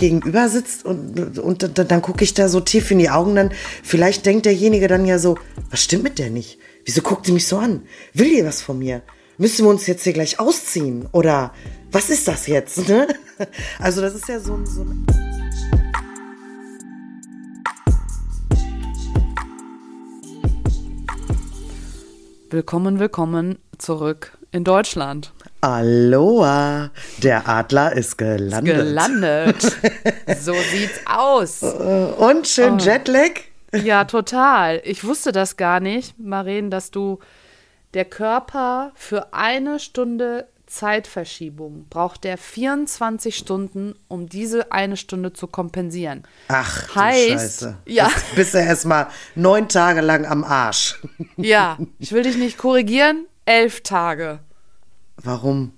gegenüber sitzt und, und dann, dann gucke ich da so tief in die Augen, dann vielleicht denkt derjenige dann ja so, was stimmt mit der nicht? Wieso guckt sie mich so an? Will die was von mir? Müssen wir uns jetzt hier gleich ausziehen? Oder was ist das jetzt? Ne? Also das ist ja so, so ein... Willkommen, willkommen zurück in Deutschland. Aloha, der Adler ist gelandet. Gelandet. so sieht's aus. Und schön Oh. Jetlag? Ja, total. Ich wusste das gar nicht, Maren, dass du der Körper für eine Stunde Zeitverschiebung braucht der 24 Stunden, um diese eine Stunde zu kompensieren. Ach, Heißt, Scheiße. ja. Bist, bist du erstmal neun Tage lang am Arsch. Ja, ich will dich nicht korrigieren. Elf Tage. Warum?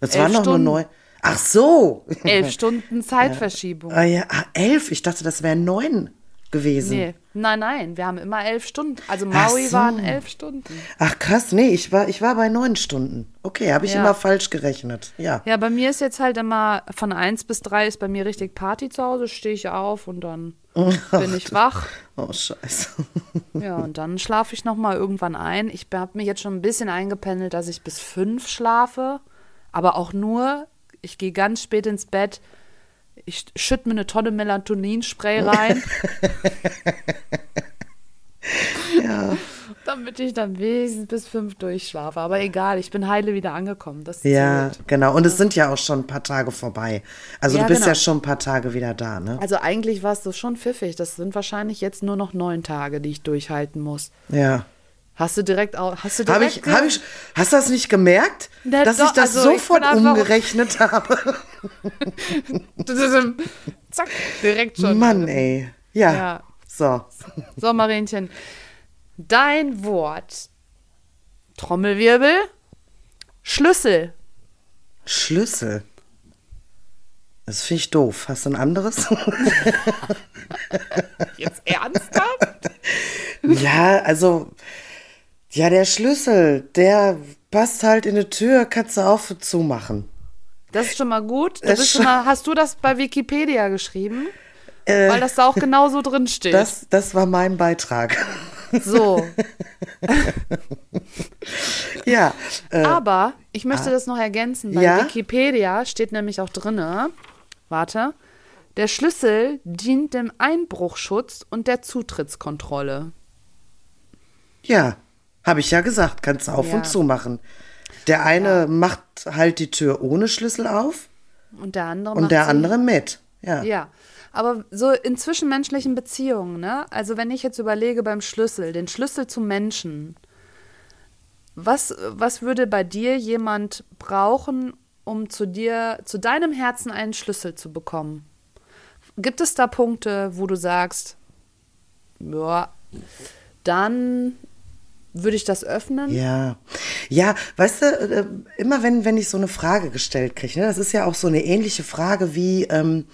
Das Elf waren doch nur neun. Ach so. Elf Stunden Zeitverschiebung. Ah, ja, ah, elf. Ich dachte, das wären neun gewesen. Nee, nein, nein, wir haben immer elf Stunden. Also Ach Maui so. waren elf Stunden. Ach krass, nee, ich war, ich war bei neun Stunden. Okay, habe ich Ja. immer falsch gerechnet. Ja. Ja, bei mir ist jetzt halt immer von eins bis drei ist bei mir richtig Party zu Hause, stehe ich auf und dann bin ich wach. Oh, scheiße. Ja, und dann schlafe ich nochmal irgendwann ein. Ich habe mich jetzt schon ein bisschen eingependelt, dass ich bis fünf schlafe, aber auch nur, ich gehe ganz spät ins Bett, ich schütte mir eine Tonne Melatoninspray rein. Ja. Damit ich dann wenigstens bis fünf durchschlafe. Aber egal, ich bin heile wieder angekommen. Das Ja, zählt. genau. Und es sind ja auch schon ein paar Tage vorbei. Also Ja, du bist genau. ja schon ein paar Tage wieder da, ne? Also eigentlich warst du schon pfiffig. Das sind wahrscheinlich jetzt nur noch neun Tage, die ich durchhalten muss. Ja. Hast du direkt auch, hast du direkt Habe ich, hab ich, hast du das nicht gemerkt? Na dass doch, ich das also ich sofort einfach- umgerechnet habe? Zack, direkt schon. Mann, ey. Ja. Ja. So. So, Marienchen. Dein Wort. Trommelwirbel. Schlüssel. Schlüssel. Das finde ich doof. Hast du ein anderes? Jetzt ernsthaft? ja, also, ja, der Schlüssel, der passt halt in eine Tür, kannst du auf und zu machen. Das ist schon mal gut. Das bist schon- mal, hast du das bei Wikipedia geschrieben? Weil das da auch genauso drin steht. Äh, Das, das war mein Beitrag. so. ja. Äh, Aber ich möchte das noch ergänzen. Bei Ja? Wikipedia steht nämlich auch drinne, warte, der Schlüssel dient dem Einbruchschutz und der Zutrittskontrolle. ja, habe ich ja gesagt, kannst du auf Ja. und zu machen. Der eine macht halt die Tür ohne Schlüssel auf Und der andere und der andere mit. Ja. Ja, aber so in zwischenmenschlichen Beziehungen, ne? Also wenn ich jetzt überlege beim Schlüssel, den Schlüssel zum Menschen, was, was würde bei dir jemand brauchen, um zu dir, zu deinem Herzen einen Schlüssel zu bekommen? Gibt es da Punkte, wo du sagst, ja, dann würde ich das öffnen? Ja, ja, weißt du, äh, immer wenn, wenn ich so eine Frage gestellt kriege, ne, das ist ja auch so eine ähnliche Frage wie, ähm,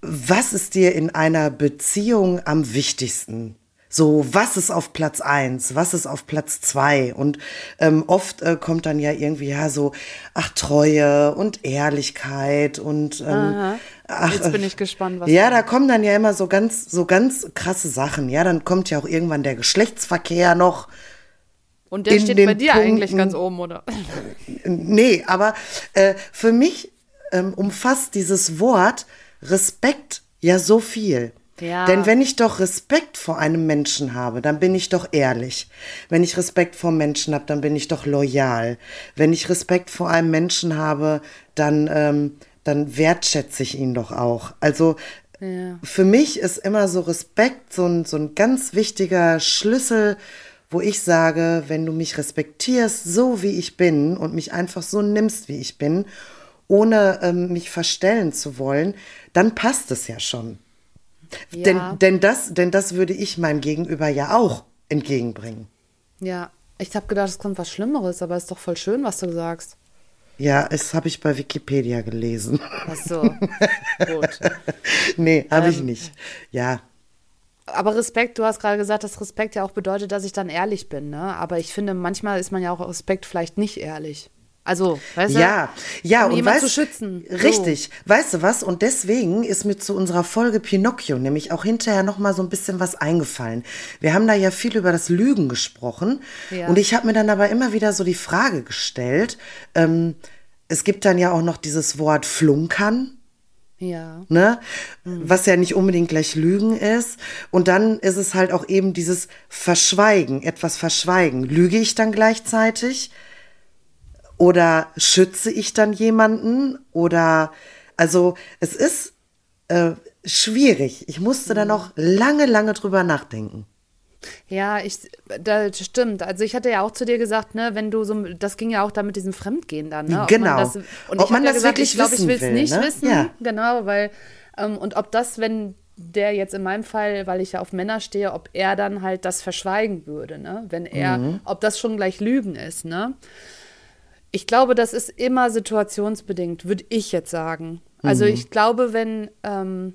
was ist dir in einer Beziehung am wichtigsten? So, was ist auf Platz eins? Was ist auf Platz zwei? Und ähm, oft äh, kommt dann ja irgendwie, ja, so, ach, Treue und Ehrlichkeit und ähm, ach, Jetzt bin ich gespannt, was ja, da kommen dann ja immer so ganz, so ganz krasse Sachen. Ja, dann kommt ja auch irgendwann der Geschlechtsverkehr noch. Und der steht bei dir eigentlich Punkten- ganz oben, oder? Nee, aber äh, für mich ähm, umfasst dieses Wort Respekt ja so viel. Ja. Denn wenn ich doch Respekt vor einem Menschen habe, dann bin ich doch ehrlich. Wenn ich Respekt vor Menschen habe, dann bin ich doch loyal. Wenn ich Respekt vor einem Menschen habe, dann, ähm, dann wertschätze ich ihn doch auch. Also Ja. für mich ist immer so Respekt so ein, so ein ganz wichtiger Schlüssel, wo ich sage, wenn du mich respektierst, so wie ich bin und mich einfach so nimmst, wie ich bin, ohne ähm, mich verstellen zu wollen, dann passt es ja schon. Ja. Denn, denn, das, denn das würde ich meinem Gegenüber ja auch entgegenbringen. Ja, ich habe gedacht, es kommt was Schlimmeres, aber es ist doch voll schön, was du sagst. Ja, das habe ich bei Wikipedia gelesen. Ach so, gut. nee, habe ich Ähm, nicht. Ja, Aber Respekt, du hast gerade gesagt, dass Respekt ja auch bedeutet, dass ich dann ehrlich bin, ne? Aber ich finde, manchmal ist man ja auch Respekt vielleicht nicht ehrlich. Also, weißt du? Ja, ja, um und weißt, zu schützen. So. Richtig. Weißt du was? Und deswegen ist mir zu unserer Folge Pinocchio nämlich auch hinterher noch mal so ein bisschen was eingefallen. Wir haben da ja viel über das Lügen gesprochen. Ja. Und ich habe mir dann aber immer wieder so die Frage gestellt, ähm, es gibt dann ja auch noch dieses Wort Flunkern Ja. ne? Was ja nicht unbedingt gleich Lügen ist. Und dann ist es halt auch eben dieses Verschweigen, etwas verschweigen. Lüge ich dann gleichzeitig? Oder schütze ich dann jemanden? Oder, also, es ist äh, schwierig. Ich musste da noch lange, lange drüber nachdenken. Ja, ich, das stimmt. Also ich hatte ja auch zu dir gesagt, ne, wenn du so, das ging ja auch da mit diesem Fremdgehen dann, ne? Ob Genau. Man das, und Ob ich man hab ja das gesagt, wirklich ich glaube, ich wissen will es will, nicht ne? wissen. Ja. Genau, weil, ähm, und ob das, wenn der jetzt in meinem Fall, weil ich ja auf Männer stehe, ob er dann halt das verschweigen würde, ne? Wenn er, Mhm. ob das schon gleich Lügen ist, ne? Ich glaube, das ist immer situationsbedingt, würde ich jetzt sagen. Also Mhm. ich glaube, wenn, ähm,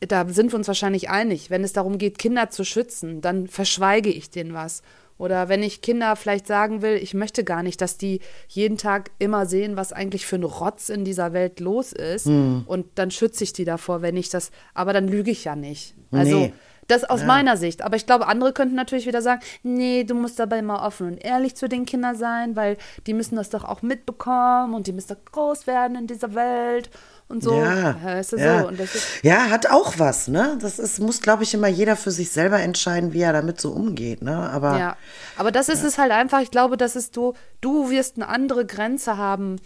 da sind wir uns wahrscheinlich einig, wenn es darum geht, Kinder zu schützen, dann verschweige ich denen was. Oder wenn ich Kinder vielleicht sagen will, ich möchte gar nicht, dass die jeden Tag immer sehen, was eigentlich für ein Rotz in dieser Welt los ist. Hm. Und dann schütze ich die davor, wenn ich das, aber dann lüge ich ja nicht. Also Nee. das aus meiner Sicht. Aber ich glaube, andere könnten natürlich wieder sagen, nee, du musst dabei mal offen und ehrlich zu den Kindern sein, weil die müssen das doch auch mitbekommen und die müssen doch groß werden in dieser Welt und so. Ja, Weißt du, ja. so. Und das ist, ja, hat auch was, ne? Das ist, muss, glaube ich, immer jeder für sich selber entscheiden, wie er damit so umgeht, ne? Aber Ja, aber das ist es halt einfach. Ich glaube, das ist du, du wirst eine andere Grenze haben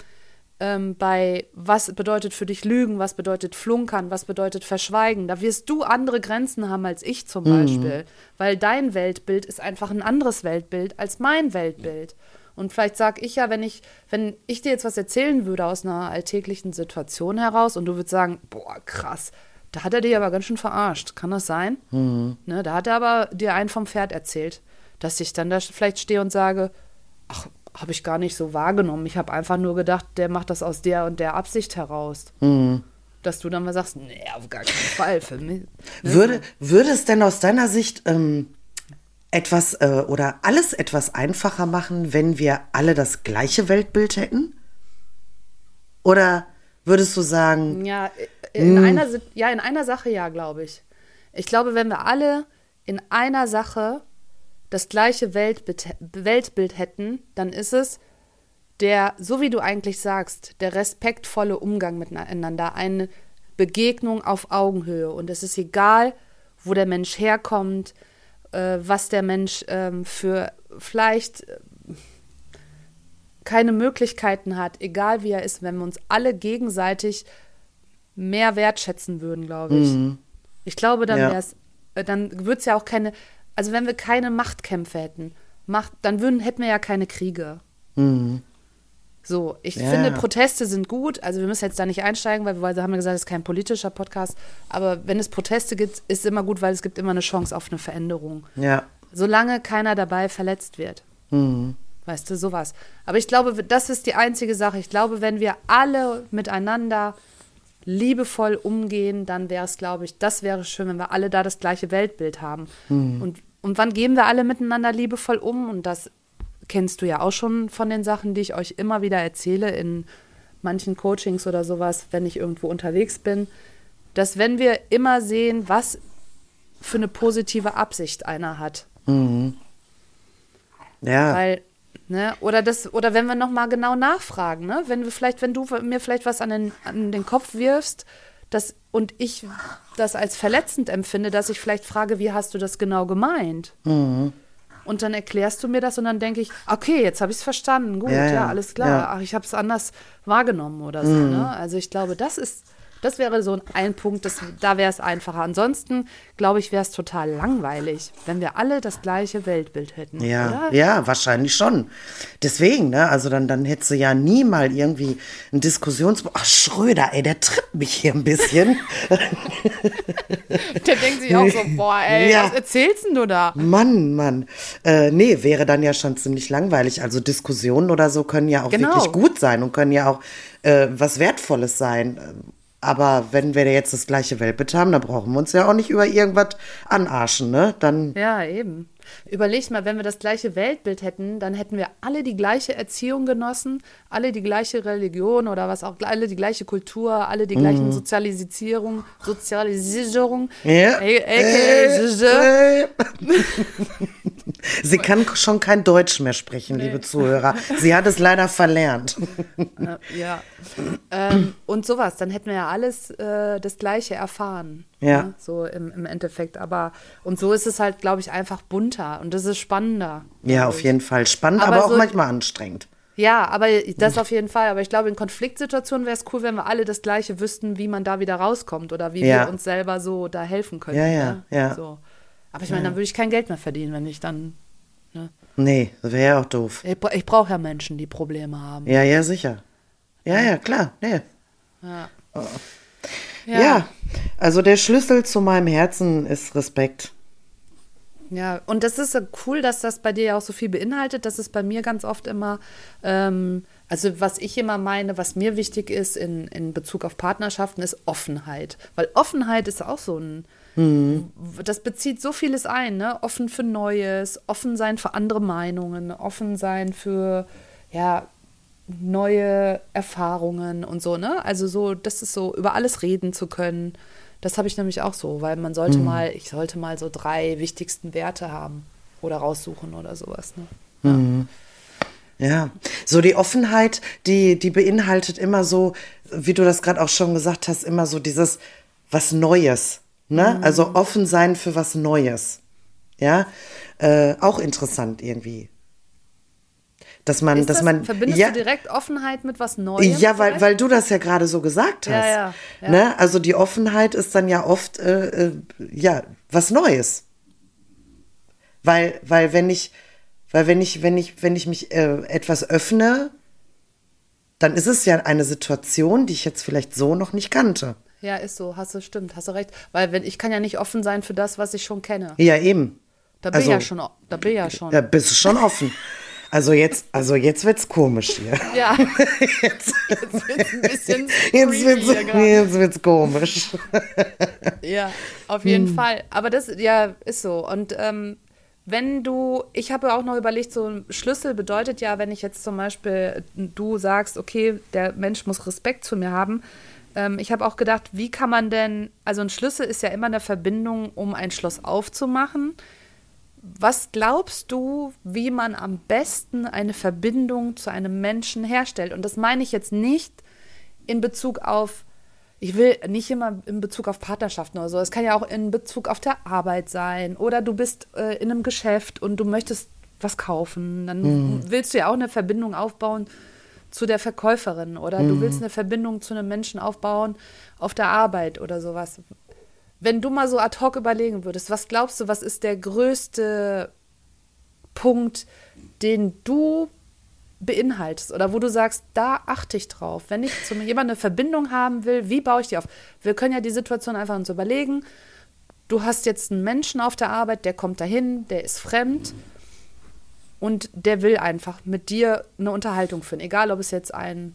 ähm, bei was bedeutet für dich Lügen, was bedeutet Flunkern, was bedeutet Verschweigen. Da wirst du andere Grenzen haben als ich zum Beispiel, weil dein Weltbild ist einfach ein anderes Weltbild als mein Weltbild. Und vielleicht sag ich ja, wenn ich, wenn ich dir jetzt was erzählen würde aus einer alltäglichen Situation heraus und du würdest sagen, boah, krass, da hat er dir aber ganz schön verarscht. Kann das sein? Ne, da hat er aber dir einen vom Pferd erzählt, dass ich dann da vielleicht stehe und sage, ach, habe ich gar nicht so wahrgenommen. Ich habe einfach nur gedacht, der macht das aus der und der Absicht heraus. Dass du dann mal sagst, nee, auf gar keinen Fall für mich. Ne? würde, würde es denn aus deiner Sicht ähm, etwas äh, oder alles etwas einfacher machen, wenn wir alle das gleiche Weltbild hätten? Oder würdest du sagen, Ja, in einer, ja, in einer Sache ja, glaube ich. Ich glaube, wenn wir alle in einer Sache das gleiche Weltbild, Weltbild hätten, dann ist es der, so wie du eigentlich sagst, der respektvolle Umgang miteinander, eine Begegnung auf Augenhöhe. Und es ist egal, wo der Mensch herkommt, äh, was der Mensch ähm, für vielleicht äh, keine Möglichkeiten hat, egal wie er ist, wenn wir uns alle gegenseitig mehr wertschätzen würden, glaube ich. Ich glaube, dann Ja. wäre es, dann würde es ja auch keine, also wenn wir keine Machtkämpfe hätten, Macht, dann würden, hätten wir ja keine Kriege. So, ich Ja. finde, Proteste sind gut. Also wir müssen jetzt da nicht einsteigen, weil wir wir haben ja gesagt, es ist kein politischer Podcast. Aber wenn es Proteste gibt, ist es immer gut, weil es gibt immer eine Chance auf eine Veränderung. ja, Solange keiner dabei verletzt wird. Weißt du, sowas. Aber ich glaube, das ist die einzige Sache. Ich glaube, wenn wir alle miteinander liebevoll umgehen, dann wäre es, glaube ich, das wäre schön, wenn wir alle da das gleiche Weltbild haben. Und, und wann gehen wir alle miteinander liebevoll um? Und das kennst du ja auch schon von den Sachen, die ich euch immer wieder erzähle in manchen Coachings oder sowas, wenn ich irgendwo unterwegs bin, dass wenn wir immer sehen, was für eine positive Absicht einer hat, ja, weil, ne, oder das, oder wenn wir nochmal genau nachfragen, ne? Wenn wir vielleicht, wenn du mir vielleicht was an den, an den Kopf wirfst, das, und ich das als verletzend empfinde, dass ich vielleicht frage, wie hast du das genau gemeint? Und dann erklärst du mir das und dann denke ich, okay, jetzt habe ich es verstanden, gut, Ja, ja, ja, alles klar. ja. Ach, ich habe es anders wahrgenommen oder so. Ne? Also ich glaube, das ist, das wäre so ein Punkt, das, da wäre es einfacher. Ansonsten, glaube ich, wäre es total langweilig, wenn wir alle das gleiche Weltbild hätten. Ja, oder? ja, wahrscheinlich schon. Deswegen, ne, also dann, dann hättest du ja nie mal irgendwie ein Diskussions... Ach, Schröder, ey, der tritt mich hier ein bisschen. Der denkt sich auch so, boah, ey, Ja. was erzählst denn du da? Mann, Mann. Äh, nee, wäre dann ja schon ziemlich langweilig. Also Diskussionen oder so können ja auch Genau. wirklich gut sein und können ja auch äh, was Wertvolles sein. Aber wenn wir jetzt das gleiche Weltbild haben, dann brauchen wir uns ja auch nicht über irgendwas anarschen, ne? Dann, Ja, eben. Überleg mal, wenn wir das gleiche Weltbild hätten, dann hätten wir alle die gleiche Erziehung genossen, alle die gleiche Religion oder was auch, alle die gleiche Kultur, alle die gleichen Sozialisierung, Sozialisierung. Ja. Sie kann schon kein Deutsch mehr sprechen, liebe Zuhörer. Sie hat es leider verlernt. Ja. ähm, und sowas, dann hätten wir ja alles äh, das Gleiche erfahren. Ja. Ne? So im, im Endeffekt. Aber, und so ist es halt, glaube ich, einfach bunter und das ist spannender. Ja, auf jeden Fall. Spannend, aber, Aber auch so- manchmal anstrengend. Ja, aber das auf jeden Fall. Aber ich glaube, in Konfliktsituationen wäre es cool, wenn wir alle das Gleiche wüssten, wie man da wieder rauskommt oder wie Ja. wir uns selber so da helfen können. Ja, ja, ne? ja. So. Aber ich meine, dann würde ich kein Geld mehr verdienen, wenn ich dann. Ne? Nee, das wäre ja auch doof. Ich, ich brauche ja Menschen, die Probleme haben. Ja, ja, sicher. Ja, ja, klar. Nee. Ja. Ja. also der Schlüssel zu meinem Herzen ist Respekt. Ja, und das ist so cool, dass das bei dir ja auch so viel beinhaltet. Das ist bei mir ganz oft immer, ähm, also was ich immer meine, was mir wichtig ist in, in Bezug auf Partnerschaften, ist Offenheit. Weil Offenheit ist auch so ein, das bezieht so vieles ein, ne? Offen für Neues, offen sein für andere Meinungen, offen sein für, ja, neue Erfahrungen und so, ne? Also so, das ist so, über alles reden zu können. Das habe ich nämlich auch so, weil man sollte mal, ich sollte mal so drei wichtigsten Werte haben oder raussuchen oder sowas, ne? Ja, so die Offenheit, die, die beinhaltet immer so, wie du das gerade auch schon gesagt hast, immer so dieses was Neues. Ne? Also offen sein für was Neues. Ja, äh, auch interessant irgendwie. Dass man, Ist dass das, man. verbindest ja, du direkt Offenheit mit was Neuem? Ja, weil, vielleicht? weil du das ja gerade so gesagt hast. Ja, ja. Ne? Also die Offenheit ist dann ja oft äh, äh, ja was Neues. Weil, weil wenn ich, weil wenn ich, wenn ich, wenn ich mich äh, etwas öffne, dann ist es ja eine Situation, die ich jetzt vielleicht so noch nicht kannte. Ja, ist so, hast du, stimmt, hast du recht. Weil wenn, ich kann ja nicht offen sein für das, was ich schon kenne. Ja, eben. Da bin ich Also- ja schon, da bin ich ja schon. Da bist du schon offen. Also jetzt, also jetzt wird's komisch hier. Ja, Jetzt, jetzt wird's ein bisschen jetzt wird's, jetzt wird's komisch. Ja, auf jeden Hm. Fall. Aber das, ja, ist so. Und ähm, wenn du, ich habe auch noch überlegt, so ein Schlüssel bedeutet ja, wenn ich jetzt zum Beispiel, du sagst, okay, der Mensch muss Respekt zu mir haben. Ähm, ich habe auch gedacht, wie kann man denn, also ein Schlüssel ist ja immer eine Verbindung, um ein Schloss aufzumachen. Was glaubst du, wie man am besten eine Verbindung zu einem Menschen herstellt? Und das meine ich jetzt nicht in Bezug auf, ich will nicht immer in Bezug auf Partnerschaften oder so. Es kann ja auch in Bezug auf der Arbeit sein. Oder du bist äh, in einem Geschäft und du möchtest was kaufen. Dann willst du ja auch eine Verbindung aufbauen zu der Verkäuferin. Oder du willst eine Verbindung zu einem Menschen aufbauen auf der Arbeit oder sowas. Wenn du mal so ad hoc überlegen würdest, was glaubst du, was ist der größte Punkt, den du beinhaltest oder wo du sagst, da achte ich drauf. Wenn ich zu jemandem eine Verbindung haben will, wie baue ich die auf? Wir können ja die Situation einfach uns überlegen. Du hast jetzt einen Menschen auf der Arbeit, der kommt dahin, der ist fremd und der will einfach mit dir eine Unterhaltung führen. Egal, ob es jetzt ein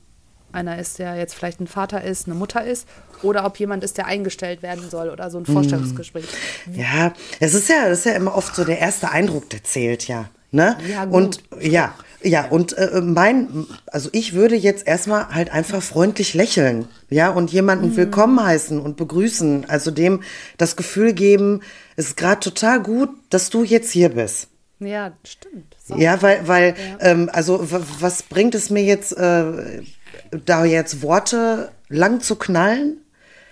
einer ist, der jetzt vielleicht ein Vater ist, eine Mutter ist, oder ob jemand ist, der eingestellt werden soll oder so ein Vorstellungsgespräch. Ja, es ist ja, das ist ja immer oft so der erste Eindruck, der zählt ja. Ne? Ja, gut. Und ja, ja, und äh, mein, also ich würde jetzt erstmal halt einfach freundlich lächeln, ja, und jemanden Mhm. willkommen heißen und begrüßen, also dem das Gefühl geben, es ist gerade total gut, dass du jetzt hier bist. Ja, stimmt. So. Ja, weil, weil, ähm, also was bringt es mir jetzt, äh, da jetzt Worte lang zu knallen?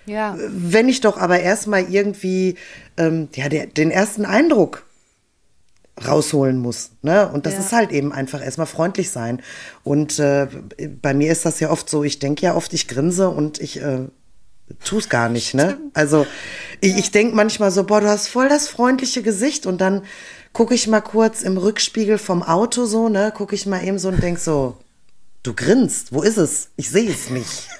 Ja. Wenn ich doch aber erstmal irgendwie ähm, ja, der, den ersten Eindruck rausholen muss. Ne? Und das Ja. ist halt eben einfach erstmal freundlich sein. Und äh, bei mir ist das ja oft so, ich denke ja oft, ich grinse und ich äh, tue es gar nicht. Ne? Also ich, ich denke manchmal so, boah, du hast voll das freundliche Gesicht und dann gucke ich mal kurz im Rückspiegel vom Auto so, ne, gucke ich mal eben so und denk so, du grinst, wo ist es? Ich sehe es nicht.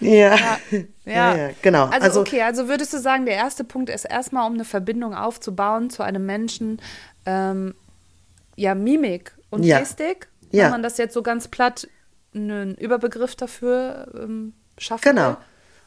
Ja. Ja. Ja, ja, genau. Also, Also- okay, also würdest du sagen, der erste Punkt ist erstmal, um eine Verbindung aufzubauen zu einem Menschen, ähm, ja, Mimik und Ja. Gestik, Ja. wenn man das jetzt so ganz platt einen Überbegriff dafür ähm, schaffen Genau.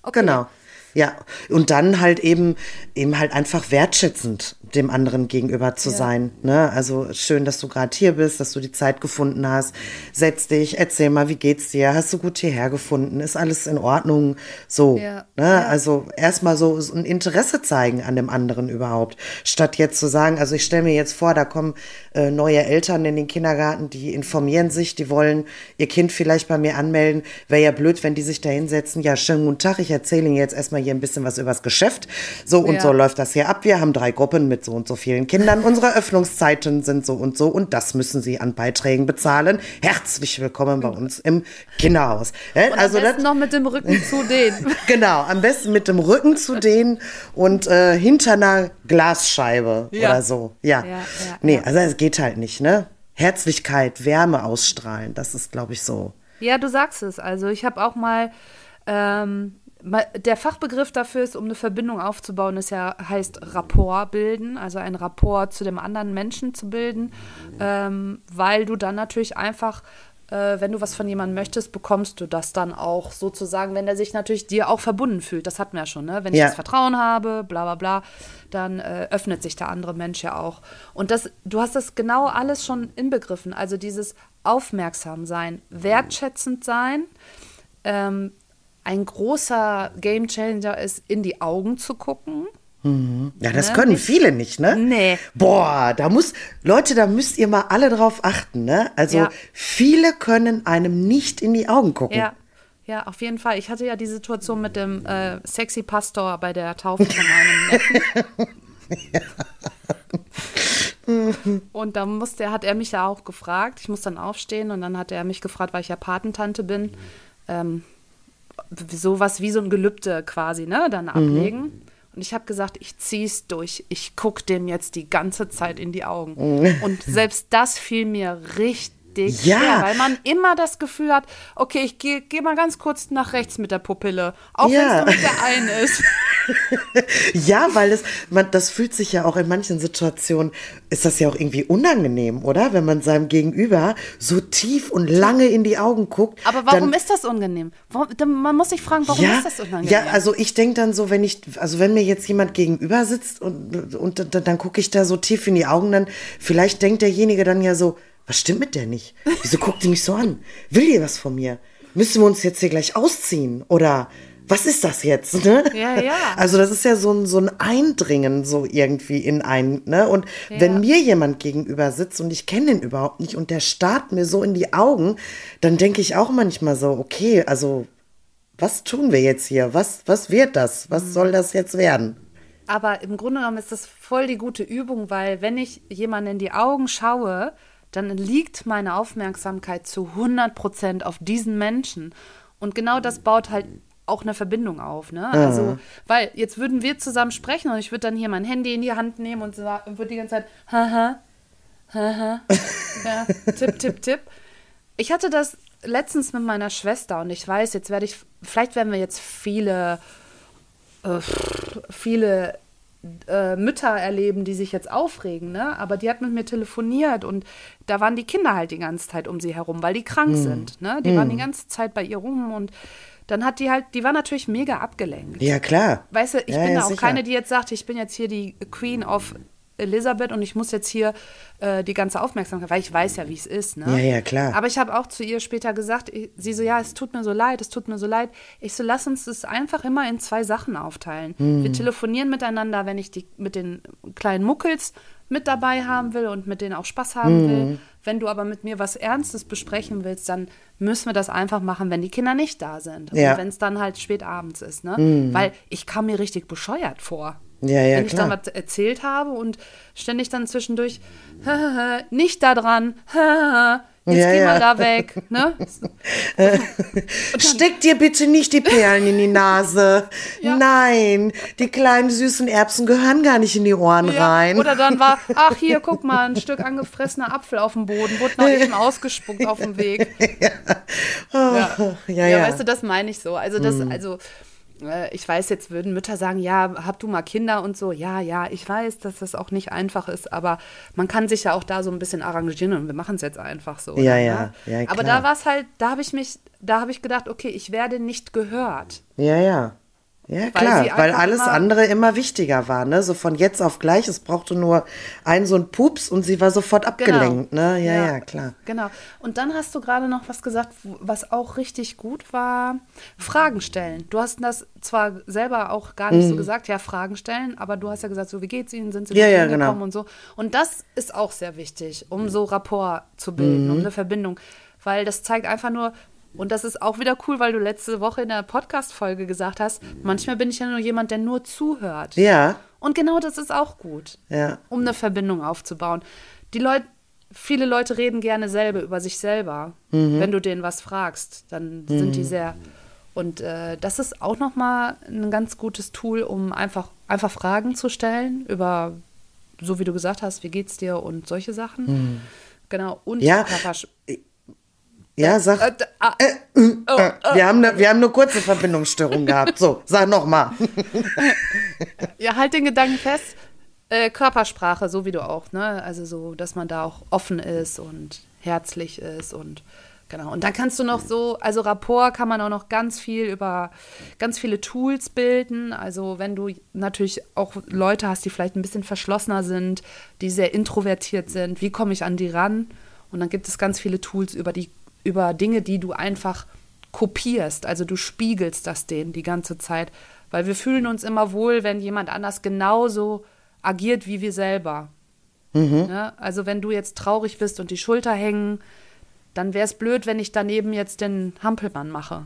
Okay. Genau. Ja, und dann halt eben, eben halt einfach wertschätzend dem anderen gegenüber zu Ja. sein. Ne? Also schön, dass du gerade hier bist, dass du die Zeit gefunden hast. Setz dich, erzähl mal, wie geht's dir? Hast du gut hierher gefunden? Ist alles in Ordnung? So. Ja. Ne? Ja. Also erstmal so, ein Interesse zeigen an dem anderen überhaupt. Statt jetzt zu sagen, also ich stelle mir jetzt vor, da kommen äh, neue Eltern in den Kindergarten, die informieren sich, die wollen ihr Kind vielleicht bei mir anmelden. Wäre ja blöd, wenn die sich da hinsetzen. Ja, schönen guten Tag, ich erzähle Ihnen jetzt erstmal hier ein bisschen was übers Geschäft. So und Ja. so läuft das hier ab. Wir haben drei Gruppen mit so und so vielen Kindern. Unsere Öffnungszeiten sind so und so und das müssen Sie an Beiträgen bezahlen. Herzlich willkommen bei uns im Kinderhaus. Und also am besten das, noch mit dem Rücken zu denen. Genau, am besten mit dem Rücken zu denen und äh, hinter einer Glasscheibe Ja. oder so. Ja. Ja, ja, nee, also es geht halt nicht, ne? Herzlichkeit, Wärme ausstrahlen, das ist, glaube ich, so. Ja, du sagst es. Also ich habe auch mal, ähm, mal, der Fachbegriff dafür ist, um eine Verbindung aufzubauen, ist ja, heißt Rapport bilden, also ein Rapport zu dem anderen Menschen zu bilden, ähm, weil du dann natürlich einfach, äh, wenn du was von jemandem möchtest, bekommst du das dann auch sozusagen, wenn er sich natürlich dir auch verbunden fühlt. Das hatten wir ja schon, ne? Wenn ich Ja. das Vertrauen habe, bla bla bla, dann äh, öffnet sich der andere Mensch ja auch. Und das, du hast das genau alles schon inbegriffen. Also dieses aufmerksam sein, wertschätzend sein. Ähm, ein großer Gamechanger ist, in die Augen zu gucken. Ja, das Ne? können viele nicht, ne? Nee. Boah, da muss, Leute, da müsst ihr mal alle drauf achten, ne? Also Ja. viele können einem nicht in die Augen gucken. Ja, ja, auf jeden Fall. Ich hatte ja die Situation mit dem äh, sexy Pastor bei der Taufe von meinem Neffen. Und dann musste, hat er mich ja auch gefragt. Ich muss dann aufstehen und dann hat er mich gefragt, weil ich ja Patentante bin, ähm, sowas wie so ein Gelübde quasi, ne, dann ablegen. Und ich habe gesagt, ich zieh's durch. Ich guck dem jetzt die ganze Zeit in die Augen. Und selbst das fiel mir richtig Ja. schwer, weil man immer das Gefühl hat, okay, ich gehe geh mal ganz kurz nach rechts mit der Pupille, auch wenn Ja. es nur mit der einen ist. Ja, weil es, man, das fühlt sich ja auch in manchen Situationen, ist das ja auch irgendwie unangenehm, oder? Wenn man seinem Gegenüber so tief und lange in die Augen guckt. Aber warum dann, ist das unangenehm? Man muss sich fragen, warum ja, ist das unangenehm? Ja, also ich denke dann so, wenn ich, also wenn mir jetzt jemand gegenüber sitzt und, und dann, dann gucke ich da so tief in die Augen, dann vielleicht denkt derjenige dann ja so, was stimmt mit der nicht? Wieso guckt die mich so an? Will die was von mir? Müssen wir uns jetzt hier gleich ausziehen? Oder was ist das jetzt? Ne? Ja, ja. Also das ist ja so ein, so ein Eindringen so irgendwie in einen. Ne? Und wenn mir jemand gegenüber sitzt und ich kenne den überhaupt nicht und der starrt mir so in die Augen, dann denke ich auch manchmal so, okay, also was tun wir jetzt hier? Was, was wird das? Was soll das jetzt werden? Aber im Grunde genommen ist das voll die gute Übung, weil wenn ich jemanden in die Augen schaue, dann liegt meine Aufmerksamkeit zu 100 Prozent auf diesen Menschen. Und genau das baut halt auch eine Verbindung auf. Ne? Also, weil jetzt würden wir zusammen sprechen und ich würde dann hier mein Handy in die Hand nehmen und würde die ganze Zeit, haha, haha, ja, tipp, tipp, tipp. Ich hatte das letztens mit meiner Schwester und ich weiß, jetzt werde ich, vielleicht werden wir jetzt viele äh, viele äh, Mütter erleben, die sich jetzt aufregen, ne? Aber die hat mit mir telefoniert und da waren die Kinder halt die ganze Zeit um sie herum, weil die krank sind, ne? Die waren die ganze Zeit bei ihr rum und dann hat die halt, die war natürlich mega abgelenkt. Ja, klar. Weißt du, ich Ja, bin ja, da auch sicher. keine, die jetzt sagt, ich bin jetzt hier die Queen of Elizabeth und ich muss jetzt hier äh, die ganze Aufmerksamkeit, weil ich weiß ja, wie es ist. Ne? Ja, ja, klar. Aber ich habe auch zu ihr später gesagt, ich, sie so, ja, es tut mir so leid, es tut mir so leid. Ich so, lass uns das einfach immer in zwei Sachen aufteilen. Hm. Wir telefonieren miteinander, wenn ich die mit den kleinen Muckels mit dabei haben will und mit denen auch Spaß haben Hm. will. Wenn du aber mit mir was Ernstes besprechen willst, dann müssen wir das einfach machen, wenn die Kinder nicht da sind. Ja. Wenn es dann halt spät abends ist, ne? Weil ich kam mir richtig bescheuert vor. Ja, ja, wenn ich dann klar. was erzählt habe und ständig dann zwischendurch, nicht da dran, jetzt Ja, geh mal da weg. Ne? Steck dir bitte nicht die Perlen in die Nase. Nein, die kleinen süßen Erbsen gehören gar nicht in die Ohren rein. Oder dann war, ach hier, guck mal, ein Stück angefressener Apfel auf dem Boden, wurde noch eben ausgespuckt auf dem Weg. Ja. ja, Ja, ja. weißt du, das meine ich so. Also das, also äh, ich weiß, jetzt würden Mütter sagen, ja, hab du mal Kinder und so. Ja, ja, ich weiß, dass das auch nicht einfach ist, aber man kann sich ja auch da so ein bisschen arrangieren und wir machen es jetzt einfach so. Ja, ne? ja, ja, Aber da war es halt, da habe ich mich, da habe ich gedacht, okay, ich werde nicht gehört. ja, ja. Ja, klar, weil, einfach alles immer- andere immer wichtiger war, ne? So von jetzt auf gleich, es brauchte nur ein so ein Pups und sie war sofort abgelenkt, ne? Ja, ja, klar. Genau. Und dann hast du gerade noch was gesagt, was auch richtig gut war. Fragen stellen. Du hast das zwar selber auch gar nicht so gesagt, ja, Fragen stellen, aber du hast ja gesagt, so, wie geht's Ihnen? Sind Sie Mhm. Ja, ja, genau. und so. Und das ist auch sehr wichtig, um so Rapport zu bilden, Mhm. um eine Verbindung. Weil das zeigt einfach nur, und das ist auch wieder cool, weil du letzte Woche in der Podcast-Folge gesagt hast, manchmal bin ich ja nur jemand, der nur zuhört. Ja, Und genau das ist auch gut ja. um eine Verbindung aufzubauen. Die Leute, viele Leute reden gerne selber über sich selber. Wenn du denen was fragst, dann sind die sehr. Und äh, das ist auch noch mal ein ganz gutes Tool, um einfach einfach Fragen zu stellen über, so wie du gesagt hast, wie geht's dir und solche Sachen. Genau. Und Ja. Ja, sag. Äh, ah, äh, wir, haben ne, wir haben eine kurze Verbindungsstörung gehabt. So, sag noch mal. Ja, halt den Gedanken fest. Äh, Körpersprache, so wie du auch, ne? Also so, dass man da auch offen ist und herzlich ist und genau. Und dann kannst du noch so, also Rapport kann man auch noch ganz viel über ganz viele Tools bilden. Also wenn du natürlich auch Leute hast, die vielleicht ein bisschen verschlossener sind, die sehr introvertiert sind, wie komme ich an die ran? Und dann gibt es ganz viele Tools über die über Dinge, die du einfach kopierst, also du spiegelst das denen die ganze Zeit, weil wir fühlen uns immer wohl, wenn jemand anders genauso agiert wie wir selber. Ne? Also wenn du jetzt traurig bist und die Schulter hängen, dann wäre es blöd, wenn ich daneben jetzt den Hampelmann mache,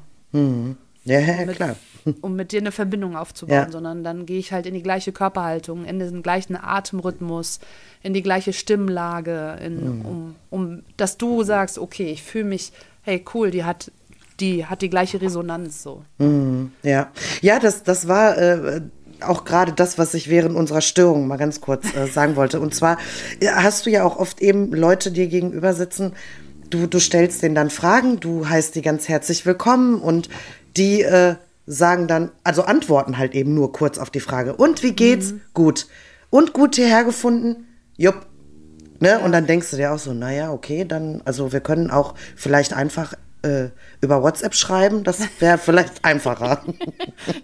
Ja, ja, mit, klar. um mit dir eine Verbindung aufzubauen, Ja. sondern dann gehe ich halt in die gleiche Körperhaltung, in den gleichen Atemrhythmus, in die gleiche Stimmlage, in, um, um dass du sagst, okay, ich fühle mich, hey cool, die hat die hat die gleiche Resonanz so. Ja, ja, das, das war äh, auch gerade das, was ich während unserer Störung mal ganz kurz äh, sagen wollte. Und zwar äh, hast du ja auch oft eben Leute dir gegenüber sitzen. Du, du stellst denen dann Fragen, du heißt die ganz herzlich willkommen und die äh, sagen dann, also antworten halt eben nur kurz auf die Frage. Und wie geht's? Gut. Und gut hierher gefunden? Jupp. Ne? Und dann denkst du dir auch so, naja, okay, dann, also wir können auch vielleicht einfach äh, über WhatsApp schreiben, das wäre vielleicht einfacher.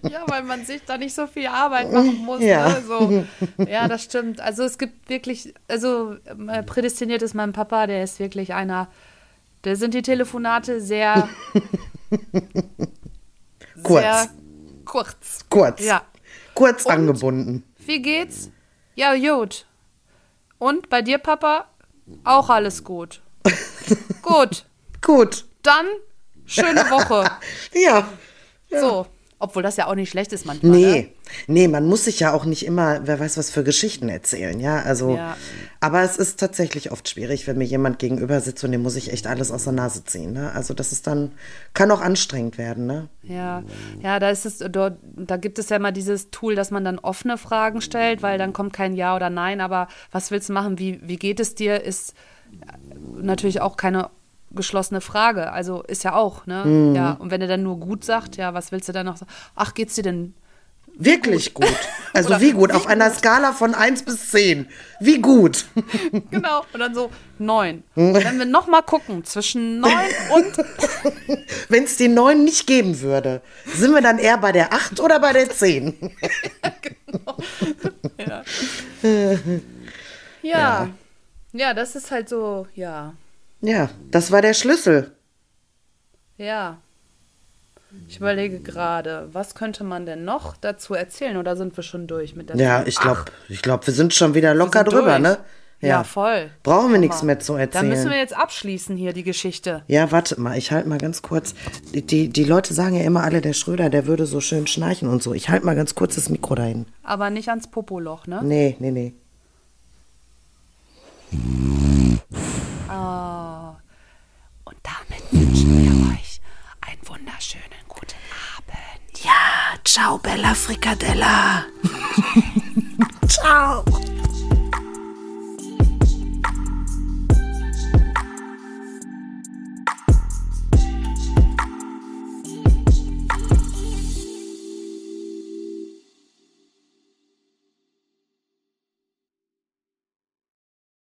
Ja, weil man sich da nicht so viel Arbeit machen muss. Ja. Ne? So. ja, das stimmt. Also es gibt wirklich, also äh, prädestiniert ist mein Papa, der ist wirklich einer, da sind die Telefonate sehr Kurz. Kurz. Kurz. Ja. Kurz Und? angebunden. Wie geht's? Ja, gut. Und bei dir, Papa? Auch alles gut. gut. Gut. Dann schöne Woche. Ja. So. Obwohl das ja auch nicht schlecht ist manchmal. Nee, Ne? nee, man muss sich ja auch nicht immer, wer weiß was für Geschichten erzählen, ja, also, Ja. aber es ist tatsächlich oft schwierig, wenn mir jemand gegenüber sitzt und dem muss ich echt alles aus der Nase ziehen, ne, also das ist dann, kann auch anstrengend werden, ne. Ja, ja, da ist es, dort, da gibt es ja immer dieses Tool, dass man dann offene Fragen stellt, weil dann kommt kein Ja oder Nein, aber was willst du machen, wie, wie geht es dir, ist natürlich auch keine geschlossene Frage. Also ist ja auch, ne? Ja, und wenn er dann nur gut sagt, ja, was willst du dann noch sagen? Ach, geht's dir denn? Wirklich gut. Also Oder wie gut? wie Auf einer Skala von 1 bis 10. Wie gut? Genau. Und dann so neun. Und wenn wir noch mal gucken, zwischen neun und Wenn es die 9 nicht geben würde, sind wir dann eher bei der 8 oder bei der 10? ja. Ja, das ist halt so, ja. Ja, das war der Schlüssel. Ja. Ich überlege gerade, was könnte man denn noch dazu erzählen oder sind wir schon durch mit der Ja, ich glaube, ich glaube, wir sind schon wieder locker sind drüber, durch. ne? Ja, voll. Brauchen wir nichts mehr zu erzählen. Dann müssen wir jetzt abschließen hier die Geschichte. Ja, warte mal, ich halte mal ganz kurz. Die, die, die Leute sagen ja immer alle, der Schröder, der würde so schön schnarchen und so. Ich halte mal ganz kurz das Mikro dahin. Aber nicht ans Popoloch, ne? Nee, nee, nee. Oh. Und damit wünschen wir euch einen wunderschönen guten Abend. Ja, ciao, Bella Frikadella. ciao.